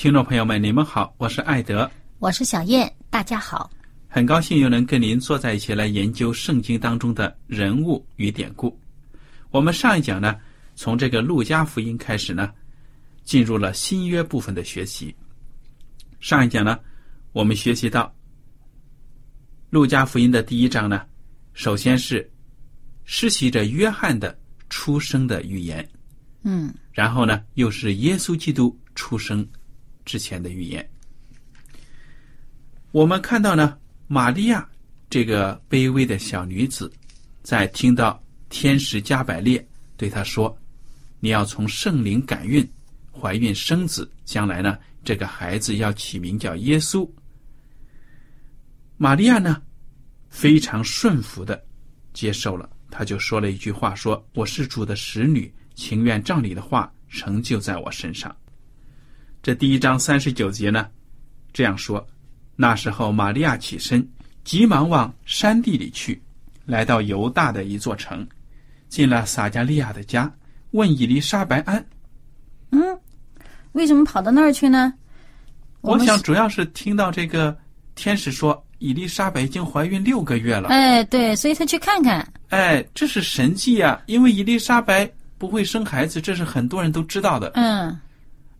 听众朋友们，你们好，我是艾德，我是小燕，大家好，很高兴又能跟您坐在一起来研究圣经当中的人物与典故。我们上一讲呢，从这个路加福音开始呢，进入了新约部分的学习。上一讲呢，我们学习到路加福音的第一章呢，首先是施洗者约翰的出生的预言，嗯，然后呢，又是耶稣基督出生。之前的预言，我们看到呢，玛利亚这个卑微的小女子，在听到天使加百列对她说：“你要从圣灵感孕，怀孕生子，将来呢，这个孩子要起名叫耶稣。”玛利亚呢，非常顺服的接受了，她就说了一句话：“说我是主的使女，情愿照你的话成就在我身上。”这第一章三十九节呢，这样说：那时候，玛利亚起身，急忙往山地里去，来到犹大的一座城，进了撒加利亚的家，问伊丽莎白安。嗯，为什么跑到那儿去呢？我想主要是听到这个天使说伊丽莎白已经怀孕六个月了。哎，对，所以他去看看。哎，这是神迹啊！因为伊丽莎白不会生孩子，这是很多人都知道的。嗯，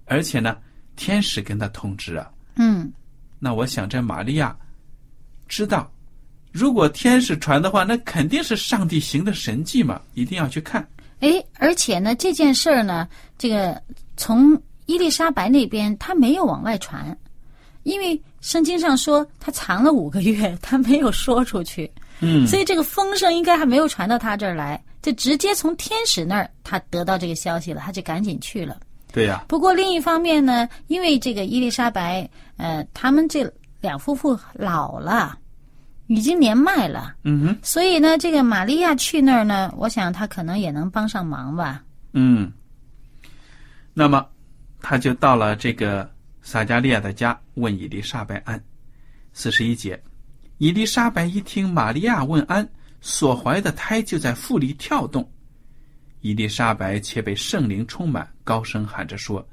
而且呢。天使跟他通知啊，嗯，那我想这玛利亚知道，如果天使传的话，那肯定是上帝行的神迹嘛，一定要去看。哎，而且呢，这件事儿呢，这个从伊丽莎白那边他没有往外传，因为圣经上说他藏了五个月，他没有说出去，嗯，所以这个风声应该还没有传到他这儿来，就直接从天使那儿他得到这个消息了，他就赶紧去了。对呀。不过另一方面呢，因为这个伊丽莎白，呃，他们这两夫妇老了，已经年迈了，嗯哼，所以呢，这个玛利亚去那儿呢，我想她可能也能帮上忙吧。嗯。那么，他就到了这个撒加利亚的家，问伊丽莎白安。四十一节，伊丽莎白一听玛利亚问安，所怀的胎就在腹里跳动。伊丽莎白却被圣灵充满，高声喊着说：“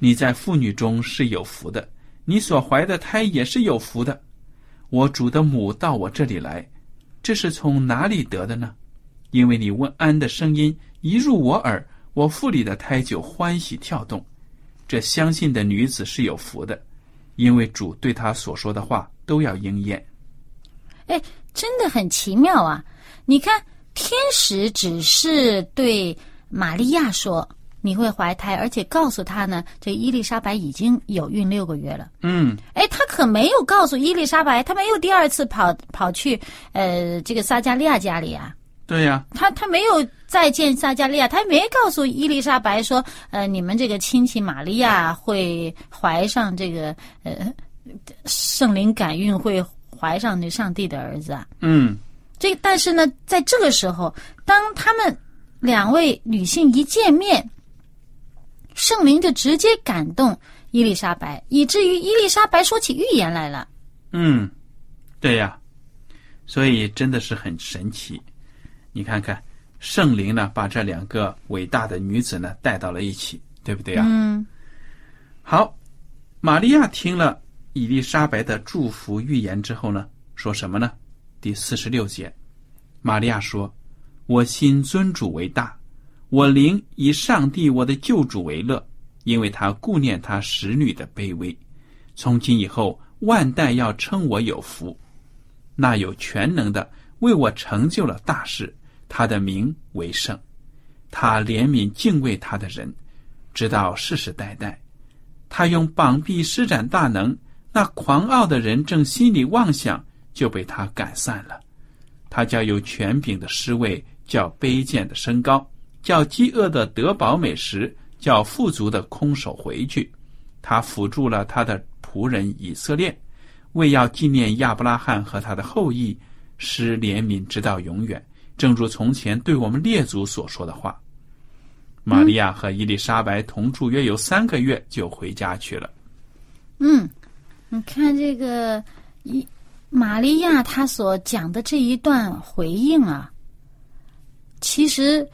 你在妇女中是有福的，你所怀的胎也是有福的。我主的母到我这里来，这是从哪里得的呢？因为你问安的声音一入我耳，我腹里的胎就欢喜跳动。这相信的女子是有福的，因为主对她所说的话都要应验。”哎，真的很奇妙啊！你看。天使只是对玛利亚说：“你会怀胎，而且告诉他呢，这伊丽莎白已经有孕六个月了。”嗯，哎，他可没有告诉伊丽莎白，他没有第二次跑跑去呃这个撒加利亚家里啊。对呀，他他没有再见撒加利亚，他没告诉伊丽莎白说：“呃，你们这个亲戚玛利亚会怀上这个呃圣灵感孕，会怀上那上帝的儿子啊。”嗯。这但是呢，在这个时候，当他们两位女性一见面，圣灵就直接感动伊丽莎白，以至于伊丽莎白说起预言来了。嗯，对呀，所以真的是很神奇。你看看，圣灵呢，把这两个伟大的女子呢带到了一起，对不对啊？嗯好，玛利亚听了伊丽莎白的祝福预言之后呢，说什么呢？第四十六节，玛利亚说：“我心尊主为大，我灵以上帝我的救主为乐，因为他顾念他使女的卑微。从今以后，万代要称我有福。那有全能的为我成就了大事，他的名为圣。他怜悯敬畏他的人，直到世世代代。他用膀臂施展大能，那狂傲的人正心里妄想，就被他赶散了。他叫有权柄的失位，叫卑贱的升高，叫饥饿的得饱美食，叫富足的空手回去。他辅助了他的仆人以色列，为要纪念亚伯拉罕和他的后裔，施怜悯直到永远，正如从前对我们列祖所说的话。玛利亚和伊丽莎白同住约有三个月，就回家去了。嗯，你看这个伊玛利亚她所讲的这一段回应啊，其实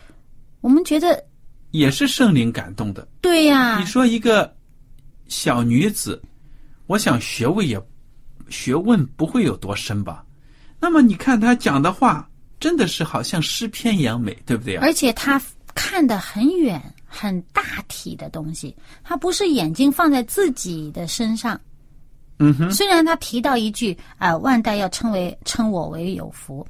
我们觉得也是圣灵感动的。对呀、你说一个小女子，我想学位也学问不会有多深吧？那么你看她讲的话，真的是好像诗篇一样美，对不对啊？而且她看得很远、很大体的东西，她不是眼睛放在自己的身上。嗯哼，虽然他提到一句啊、万代要称为称我为有福，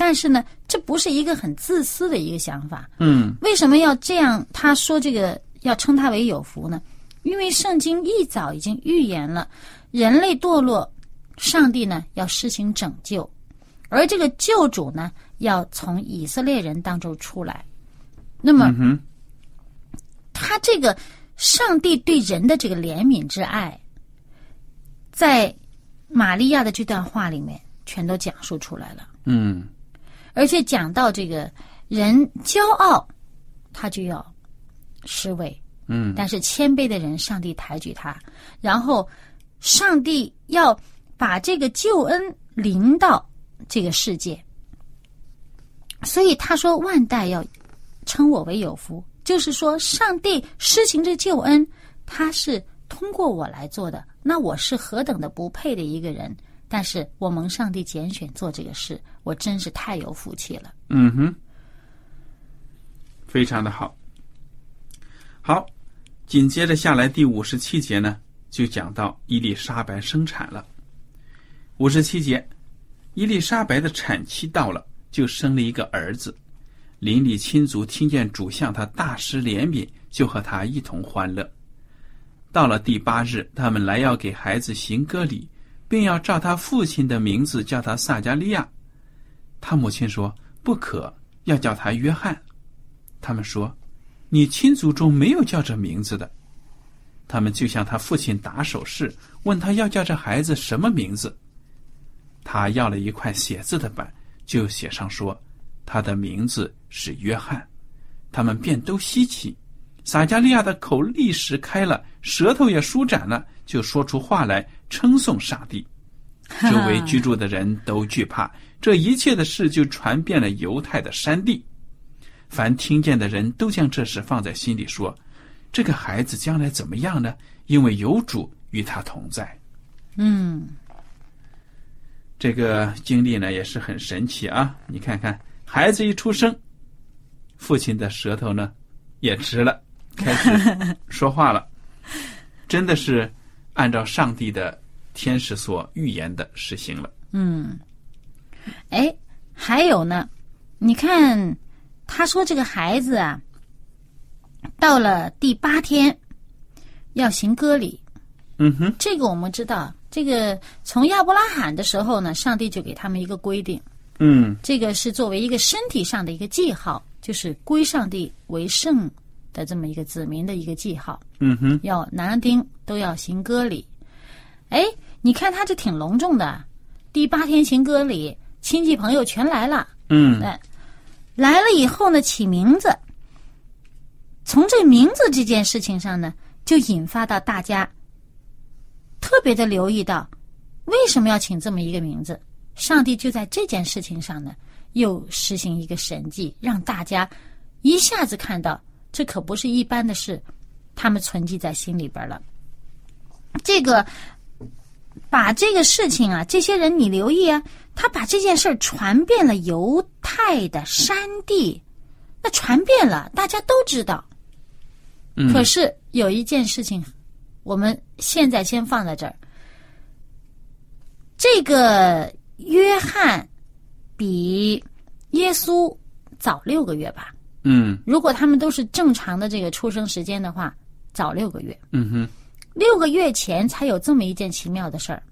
但是呢，这不是一个很自私的一个想法。嗯为什么要这样？他说这个要称他为有福呢？因为圣经一早已经预言了，人类堕落，上帝呢要施行拯救，而这个救主呢要从以色列人当中出来。那么，嗯，他这个上帝对人的这个怜悯之爱，在玛利亚的这段话里面全都讲述出来了。嗯而且讲到这个人骄傲，他就要失位；嗯但是谦卑的人，上帝抬举他。然后，上帝要把这个救恩临到这个世界。所以他说：“万代要称我为有福。”就是说，上帝施行这救恩，他是通过我来做的。那我是何等的不配的一个人，但是我蒙上帝拣选做这个事，我真是太有福气了。嗯哼，非常的好。好，紧接着下来第五十七节呢，就讲到伊丽莎白生产了。五十七节，伊丽莎白的产期到了，就生了一个儿子。邻里亲族听见主向他大施怜悯，就和他一同欢乐。到了第八日，他们来要给孩子行割礼，并要照他父亲的名字叫他撒加利亚。他母亲说：“不可，要叫他约翰。”他们说：“你亲族中没有叫这名字的。”他们就向他父亲打手势，问他要叫这孩子什么名字。他要了一块写字的板，就写上说：“他的名字是约翰。”他们便都稀奇。撒加利亚的口立时开了，舌头也舒展了，就说出话来，称颂上帝。周围居住的人都惧怕，这一切的事就传遍了犹太的山地。凡听见的人都将这事放在心里，说：“这个孩子将来怎么样呢？因为有主与他同在。嗯，”这个经历呢也是很神奇啊！你看看，孩子一出生，父亲的舌头呢也直了，开始说话了，真的是按照上帝的天使所预言的实行了。嗯，哎，还有呢，你看，他说这个孩子啊，到了第八天要行割礼，嗯哼，这个我们知道，这个从亚伯拉罕的时候呢，上帝就给他们一个规定，嗯。这个是作为一个身体上的一个记号，就是归上帝为圣的这么一个子民的一个记号，嗯哼，要男丁都要行割礼。哎，你看他这挺隆重的，第八天行割礼，亲戚朋友全来了。嗯哎，来了以后呢，起名字。从这名字这件事情上呢，就引发到大家特别的留意到，为什么要请这么一个名字？上帝就在这件事情上呢，又实行一个神迹，让大家一下子看到，这可不是一般的事，他们存记在心里边了。这个把这个事情啊，这些人你留意啊，他把这件事儿传遍了犹太的山地，那传遍了，大家都知道。嗯可是有一件事情，我们现在先放在这儿。这个约翰比耶稣早六个月吧？嗯如果他们都是正常的这个出生时间的话，早六个月。嗯哼，六个月前才有这么一件奇妙的事儿，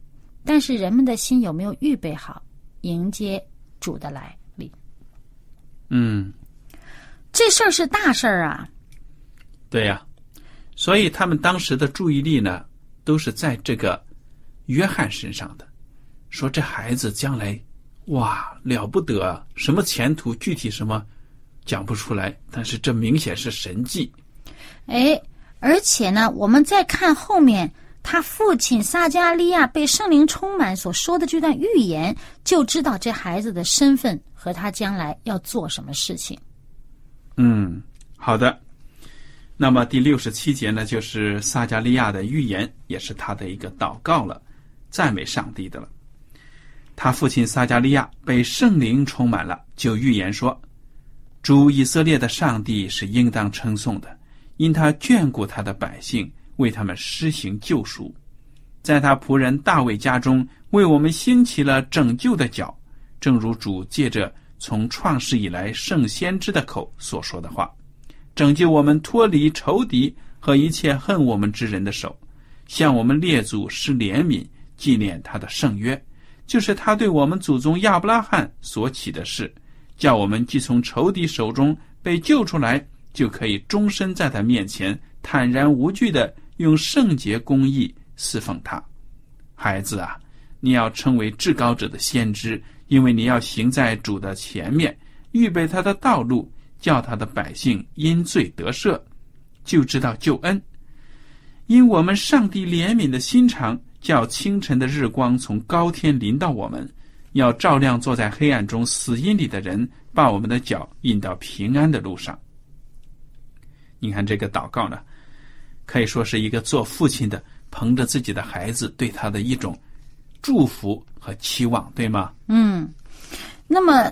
但是人们的心有没有预备好迎接主的来临？嗯，这事儿是大事儿啊！对呀、所以他们当时的注意力呢，都是在这个约翰身上的，说这孩子将来哇了不得啊，什么前途，具体什么讲不出来，但是这明显是神迹。哎，而且呢，我们再看后面他父亲撒加利亚被圣灵充满所说的这段预言，就知道这孩子的身份和他将来要做什么事情。嗯，好的。那么第六十七节呢，就是撒加利亚的预言，也是他的一个祷告了，赞美上帝的了。他父亲撒加利亚被圣灵充满了，就预言说：“主以色列的上帝是应当称颂的，因他眷顾他的百姓，为他们施行救赎，在他仆人大卫家中为我们兴起了拯救的脚，正如主借着从创世以来圣先知的口所说的话。”拯救我们脱离仇敌和一切恨我们之人的手，向我们列祖施怜悯，纪念他的圣约，就是他对我们祖宗亚伯拉罕所起的事，叫我们既从仇敌手中被救出来，就可以终身在他面前坦然无惧的用圣洁公义侍奉他。孩子啊，你要成为至高者的先知，因为你要行在主的前面，预备他的道路。叫他的百姓因罪得赦，就知道救恩。因我们上帝怜悯的心肠，叫清晨的日光从高天临到我们，要照亮坐在黑暗中死荫里的人，把我们的脚引到平安的路上。你看这个祷告呢，可以说是一个做父亲的捧着自己的孩子对他的一种祝福和期望，对吗？嗯，那么。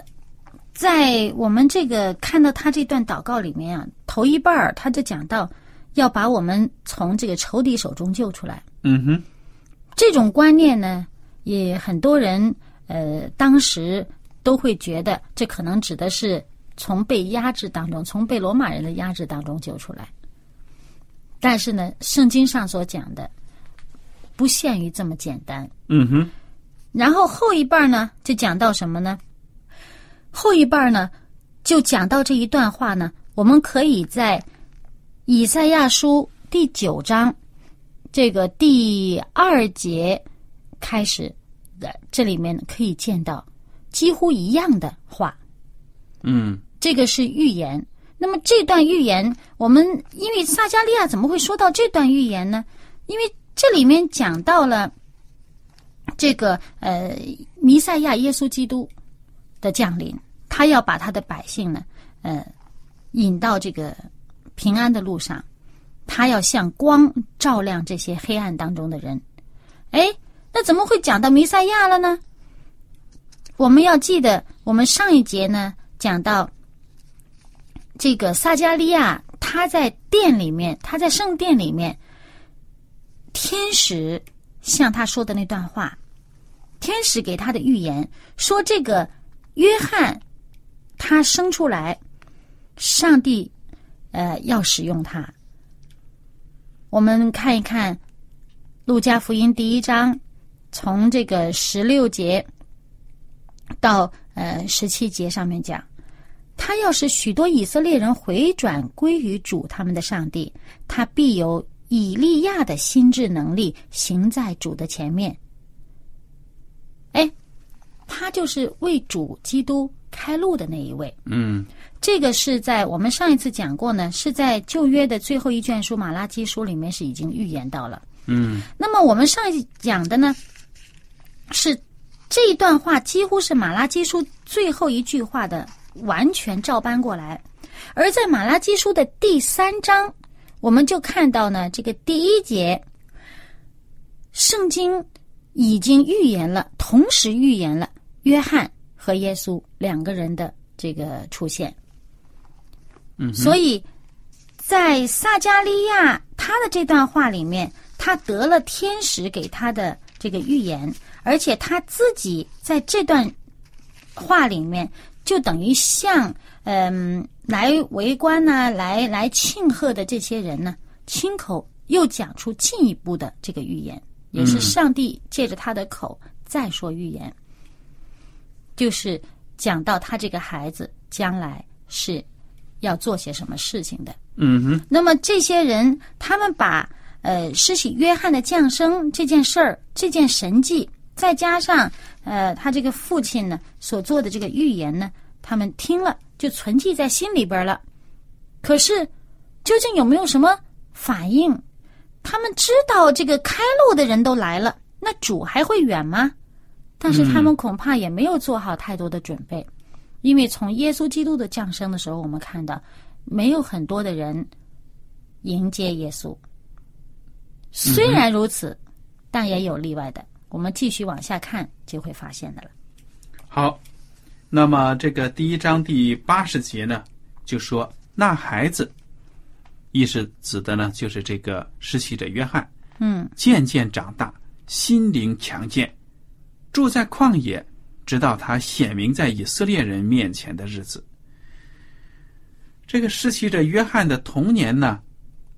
在我们这个看到他这段祷告里面啊，头一半儿他就讲到要把我们从这个仇敌手中救出来。嗯哼，这种观念呢，也很多人呃当时都会觉得这可能指的是从被压制当中，从被罗马人的压制当中救出来。但是呢，圣经上所讲的不限于这么简单。嗯哼，然后后一半呢，就讲到什么呢？后一半呢，就讲到这一段话呢，我们可以在以赛亚书第九章这个第二节开始的这里面可以见到几乎一样的话。嗯，这个是预言。那么这段预言，我们因为撒加利亚怎么会说到这段预言呢？因为这里面讲到了这个呃弥赛亚耶稣基督的降临。他要把他的百姓呢，呃，引到这个平安的路上，他要像光照亮这些黑暗当中的人。哎，那怎么会讲到弥赛亚了呢？我们要记得，我们上一节呢讲到这个撒加利亚，他在殿里面，他在圣殿里面，天使向他说的那段话，天使给他的预言说，这个约翰。他生出来，上帝，呃，要使用他。我们看一看《路加福音》第一章，从这个十六节到呃十七节上面讲，他要是许多以色列人回转归于主他们的上帝，他必有以利亚的心智能力行在主的前面。哎，他就是为主基督开路的那一位。嗯这个是在我们上一次讲过呢，是在旧约的最后一卷书《马拉基书》里面是已经预言到了。嗯那么我们上一讲的呢，是这一段话几乎是马拉基书最后一句话的完全照搬过来，而在马拉基书的第三章，我们就看到呢，这个第一节，圣经已经预言了，同时预言了约翰和耶稣两个人的这个出现。嗯，所以在撒加利亚他的这段话里面，他得了天使给他的这个预言，而且他自己在这段话里面，就等于向嗯、来围观呢、来来庆贺的这些人呢，亲口又讲出进一步的这个预言，也是嗯上帝借着他的口再说预言，就是讲到他这个孩子将来是要做些什么事情的。嗯哼，那么这些人，他们把呃施洗约翰的降生这件事儿、这件神迹，再加上呃他这个父亲呢所做的这个预言呢，他们听了就存记在心里边了。可是究竟有没有什么反应？他们知道这个开路的人都来了，那主还会远吗？但是他们恐怕也没有做好太多的准备，因为从耶稣基督的降生的时候，我们看到没有很多的人迎接耶稣。虽然如此，但也有例外的。我们继续往下看，就会发现的了。好，那么这个第一章第八十节呢，就说那孩子，意是指的呢就是这个实习者约翰，嗯渐渐长大，心灵强健，住在旷野，直到他显明在以色列人面前的日子。这个实习者约翰的童年呢，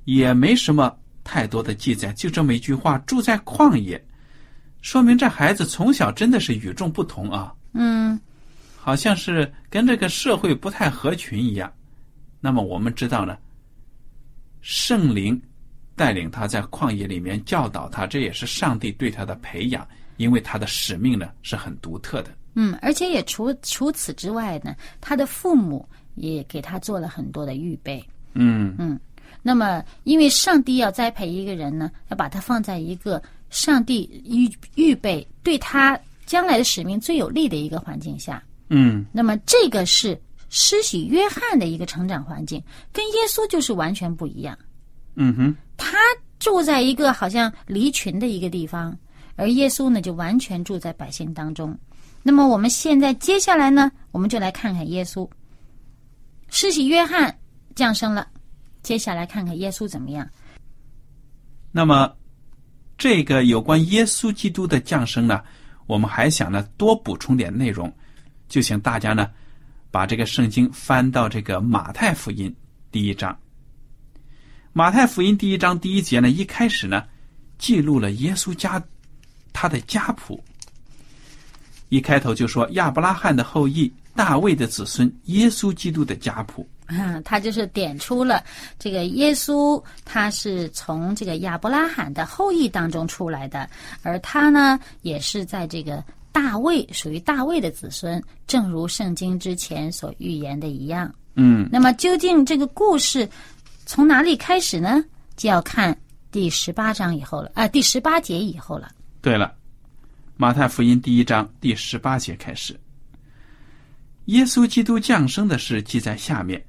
也没什么太多的记载，就这么一句话：住在旷野，说明这孩子从小真的是与众不同啊。嗯好像是跟这个社会不太合群一样。那么我们知道呢，圣灵带领他在旷野里面教导他，这也是上帝对他的培养，因为他的使命呢是很独特的。嗯，而且也除除此之外呢，他的父母也给他做了很多的预备。嗯嗯那么，因为上帝要栽培一个人呢，要把他放在一个上帝预预备对他将来的使命最有利的一个环境下。嗯那么，这个是施洗约翰的一个成长环境，跟耶稣就是完全不一样。嗯哼，他住在一个好像离群的一个地方，而耶稣呢就完全住在百姓当中。那么我们现在接下来呢，我们就来看看耶稣。施洗约翰降生了，接下来看看耶稣怎么样。那么这个有关耶稣基督的降生呢，我们还想呢多补充点内容，就请大家呢把这个圣经翻到这个马太福音第一章。马太福音第一章第一节呢，一开始呢记录了耶稣家他的家谱，一开头就说亚伯拉罕的后裔、大卫的子孙、耶稣基督的家谱。啊，他就是点出了这个耶稣，他是从这个亚伯拉罕的后裔当中出来的，而他呢，也是在这个大卫属于大卫的子孙，正如圣经之前所预言的一样。嗯那么，究竟这个故事从哪里开始呢？就要看第十八章以后了，啊，第十八节以后了。对了，马太福音第一章第十八节开始，耶稣基督降生的事记在下面。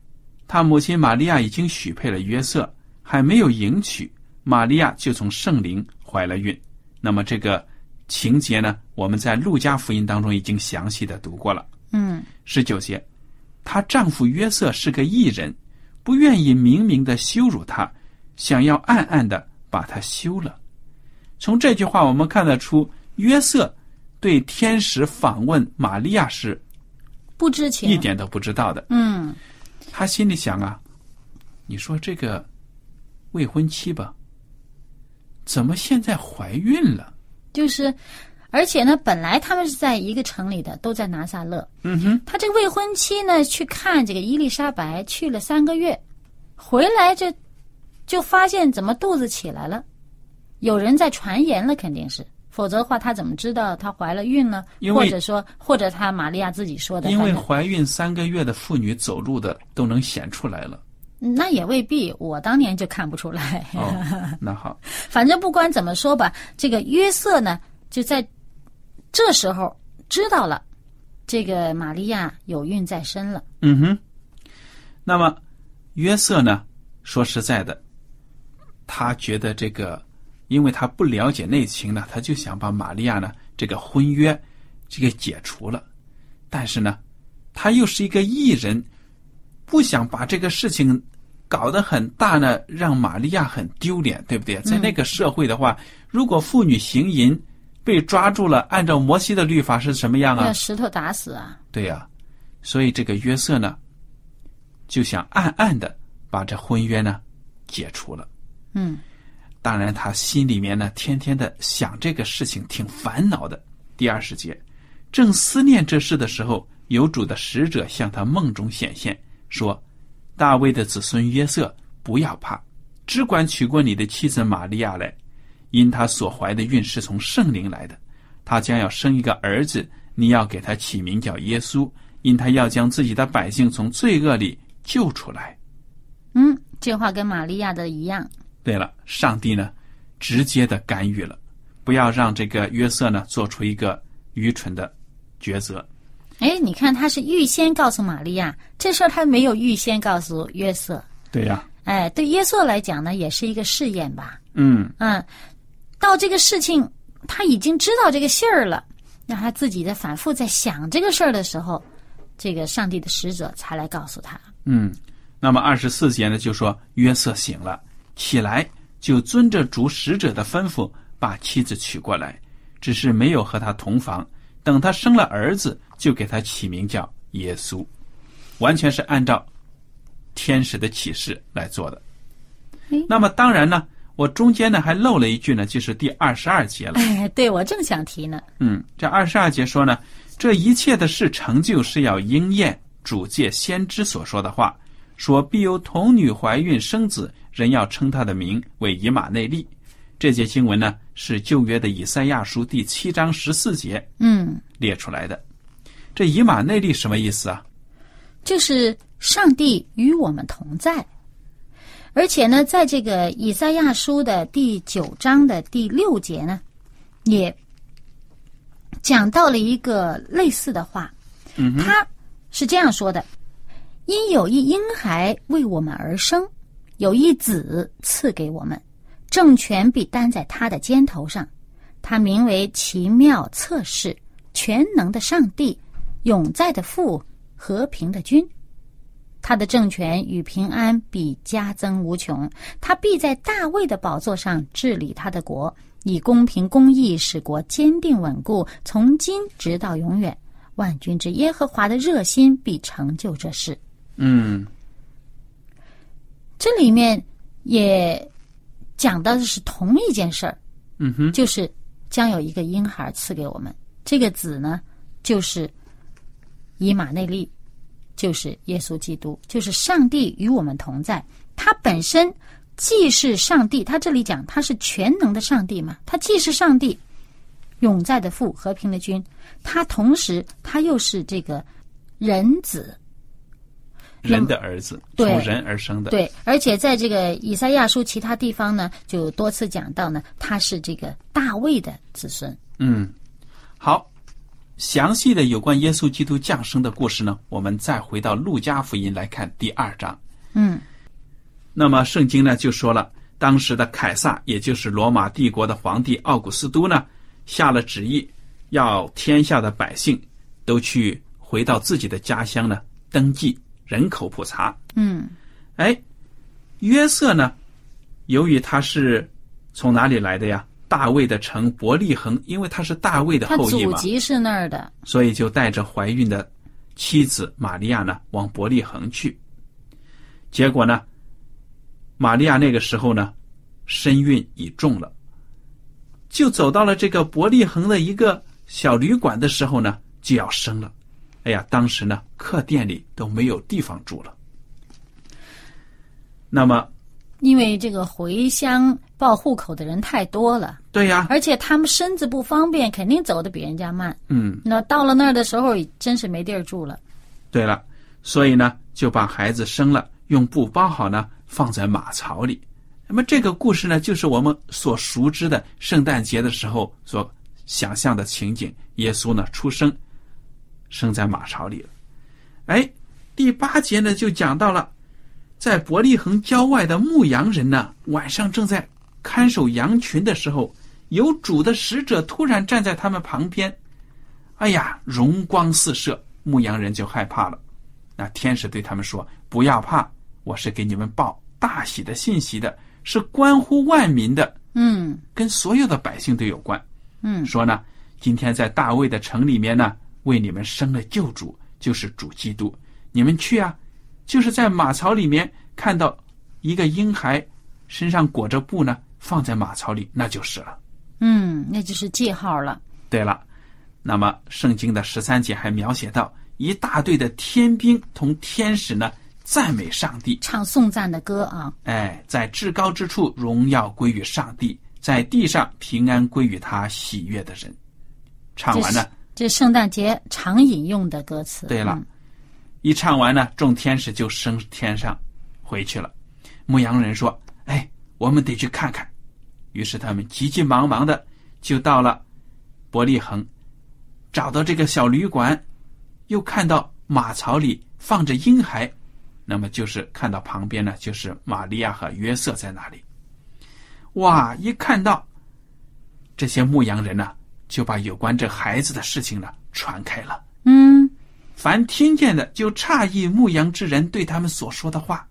他母亲玛利亚已经许配了约瑟，还没有迎娶，玛利亚就从圣灵怀了孕。那么这个情节呢，我们在路加福音当中已经详细的读过了。嗯十九节，她丈夫约瑟是个异人，不愿意明明的羞辱她，想要暗暗的把她休了。从这句话我们看得出，约瑟对天使访问玛利亚是不知情。一点都不知道的。嗯他心里想啊，你说这个未婚妻吧，怎么现在怀孕了？就是，而且呢，本来他们是在一个城里的，都在拿撒勒。嗯哼，他这个未婚妻呢，去看这个伊丽莎白，去了三个月，回来这就发现怎么肚子起来了，有人在传言了，肯定是，否则的话，她怎么知道她怀了孕呢？因或者说，或者她玛利亚自己说的，因为怀孕三个月的妇女走路的都能显出来了。那也未必，我当年就看不出来。哦，那好，反正不管怎么说吧，这个约瑟呢，就在这时候知道了，这个玛利亚有孕在身了。嗯哼。那么约瑟呢？说实在的，他觉得这个，因为他不了解内情呢，他就想把玛利亚呢这个婚约这个解除了。但是呢，他又是一个艺人，不想把这个事情搞得很大呢，让玛利亚很丢脸，对不对？在那个社会的话，如果妇女行淫被抓住了，按照摩西的律法是什么样啊要？石头打死啊！对呀、所以这个约瑟呢，就想暗暗的把这婚约呢解除了。嗯当然，他心里面呢，天天的想这个事情，挺烦恼的。第二十节，正思念这事的时候，有主的使者向他梦中显现，说：“大卫的子孙约瑟，不要怕，只管娶过你的妻子玛利亚来，因她所怀的孕是从圣灵来的。她将要生一个儿子，你要给他起名叫耶稣，因他要将自己的百姓从罪恶里救出来。”嗯，这话跟玛利亚的一样。对了，上帝呢，直接的干预了，不要让这个约瑟呢做出一个愚蠢的抉择。哎，你看他是预先告诉玛利亚这事儿，他没有预先告诉约瑟。对呀、哎，对约瑟来讲呢，也是一个试验吧。嗯，嗯，到这个事情他已经知道这个信儿了，让他自己在反复在想这个事儿的时候，这个上帝的使者才来告诉他。嗯，那么二十四节呢，就说约瑟醒了，起来就遵着主使者的吩咐，把妻子娶过来，只是没有和他同房。等他生了儿子，就给他起名叫耶稣，完全是按照天使的启示来做的。那么当然呢，我中间呢还漏了一句呢，就是第二十二节了。哎，对我正想提呢。嗯，这二十二节说呢，这一切的事成就是要应验主借先知所说的话，说必有童女怀孕生子，人要称他的名为以马内利。这节经文呢是旧约的以赛亚书第七章十四节嗯，列出来的。这以马内利什么意思啊？就是上帝与我们同在。而且呢，在这个以赛亚书的第九章的第六节呢，也讲到了一个类似的话。嗯哼，他是这样说的：“因有一婴孩为我们而生，有一子赐给我们，政权必担在他的肩头上。他名为奇妙测试、全能的上帝、永在的父、和平的君。他的政权与平安必加增无穷。他必在大卫的宝座上治理他的国，以公平公义使国坚定稳固，从今直到永远。万军之耶和华的热心必成就这事。嗯这里面也讲到的是同一件事儿，嗯哼，就是将有一个婴孩赐给我们。这个子呢，就是以马内利，就是耶稣基督，就是上帝与我们同在。他本身既是上帝，他这里讲他是全能的上帝嘛，他既是上帝，永在的父，和平的君，他同时他又是这个人子，人的儿子，从人而生的。对，而且在这个以赛亚书其他地方呢，就多次讲到呢，他是这个大卫的子孙。嗯，好，详细的有关耶稣基督降生的故事呢，我们再回到路加福音来看第二章。嗯那么圣经呢就说了，当时的凯撒，也就是罗马帝国的皇帝奥古斯都呢，下了旨意，要天下的百姓都去回到自己的家乡呢登记人口普查。嗯哎，约瑟呢，由于他是从哪里来的呀？大卫的城伯利恒，因为他是大卫的后裔嘛，祖籍是那儿的。所以就带着怀孕的妻子玛利亚呢往伯利恒去。结果呢，玛利亚那个时候呢，身孕已重了，就走到了这个伯利恒的一个小旅馆的时候呢，就要生了。哎呀，当时呢，客店里都没有地方住了。那么，因为这个回乡报户口的人太多了，对呀，而且他们身子不方便，肯定走的比人家慢。嗯，那到了那儿的时候，真是没地儿住了。对了，所以呢，就把孩子生了，用布包好呢，放在马槽里。那么这个故事呢，就是我们所熟知的圣诞节的时候所想象的情景。耶稣呢出生，生在马槽里了。哎，第八节呢就讲到了，在伯利恒郊外的牧羊人呢，晚上正在看守羊群的时候，有主的使者突然站在他们旁边。哎呀，荣光四射，牧羊人就害怕了。那天使对他们说：“不要怕，我是给你们报大喜的信息的。”是关乎万民的，嗯，跟所有的百姓都有关。嗯，说呢，今天在大卫的城里面呢，为你们生了救主，就是主基督。你们去啊，就是在马槽里面看到一个婴孩，身上裹着布呢，放在马槽里，那就是了。嗯，那就是记号了。对了，那么圣经的十三节还描写到一大队的天兵同天使呢。赞美上帝，唱颂赞的歌啊！哎，在至高之处，荣耀归于上帝；在地上，平安归于他喜悦的人。唱完了，这圣诞节常引用的歌词。对了，一唱完呢，众天使就升天上回去了。牧羊人说：“哎，我们得去看看。”于是他们急急忙忙的就到了伯利恒，找到这个小旅馆，又看到马槽里放着婴孩。那么就是看到旁边呢，就是玛利亚和约瑟在那里。哇！一看到这些牧羊人呢，就把有关这孩子的事情呢传开了。嗯，凡听见的就诧异牧羊之人对他们所说的话。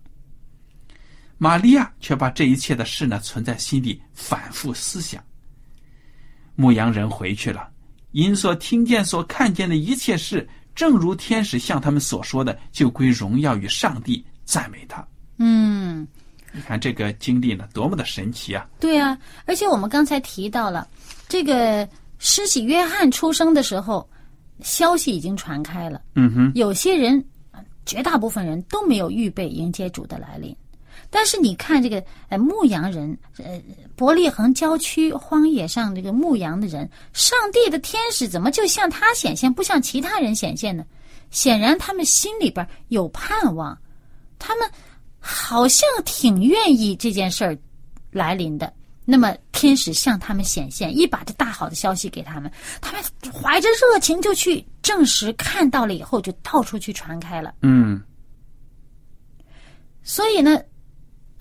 玛利亚却把这一切的事呢存在心里，反复思想。牧羊人回去了，因所听见、所看见的一切事。正如天使向他们所说的，就归荣耀与上帝，赞美他。嗯，你看这个经历呢，多么的神奇啊！对啊，而且我们刚才提到了，这个施洗约翰出生的时候，消息已经传开了。嗯哼，有些人，绝大部分人都没有预备迎接主的来临。但是你看这个呃牧羊人，呃伯利恒郊区荒野上这个牧羊的人，上帝的天使怎么就向他显现，不向其他人显现呢？显然他们心里边有盼望，他们好像挺愿意这件事儿来临的。那么天使向他们显现，一把这大好的消息给他们，他们怀着热情就去证实，看到了以后就到处去传开了。嗯，所以呢。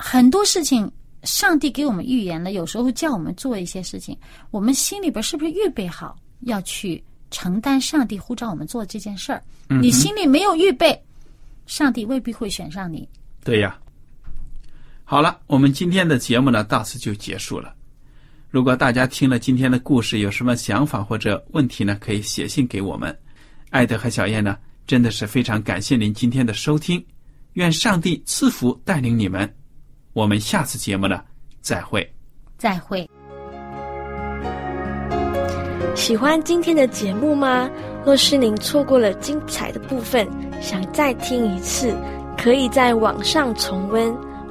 很多事情，上帝给我们预言了。有时候叫我们做一些事情，我们心里边是不是预备好要去承担上帝呼召我们做这件事儿？你心里没有预备，上帝未必会选上你。对呀。好了，我们今天的节目呢，到此就结束了。如果大家听了今天的故事，有什么想法或者问题呢，可以写信给我们。艾德和小燕呢，真的是非常感谢您今天的收听。愿上帝赐福带领你们。我们下次节目呢，再会。再会。喜欢今天的节目吗？若是您错过了精彩的部分，想再听一次，可以在网上重温。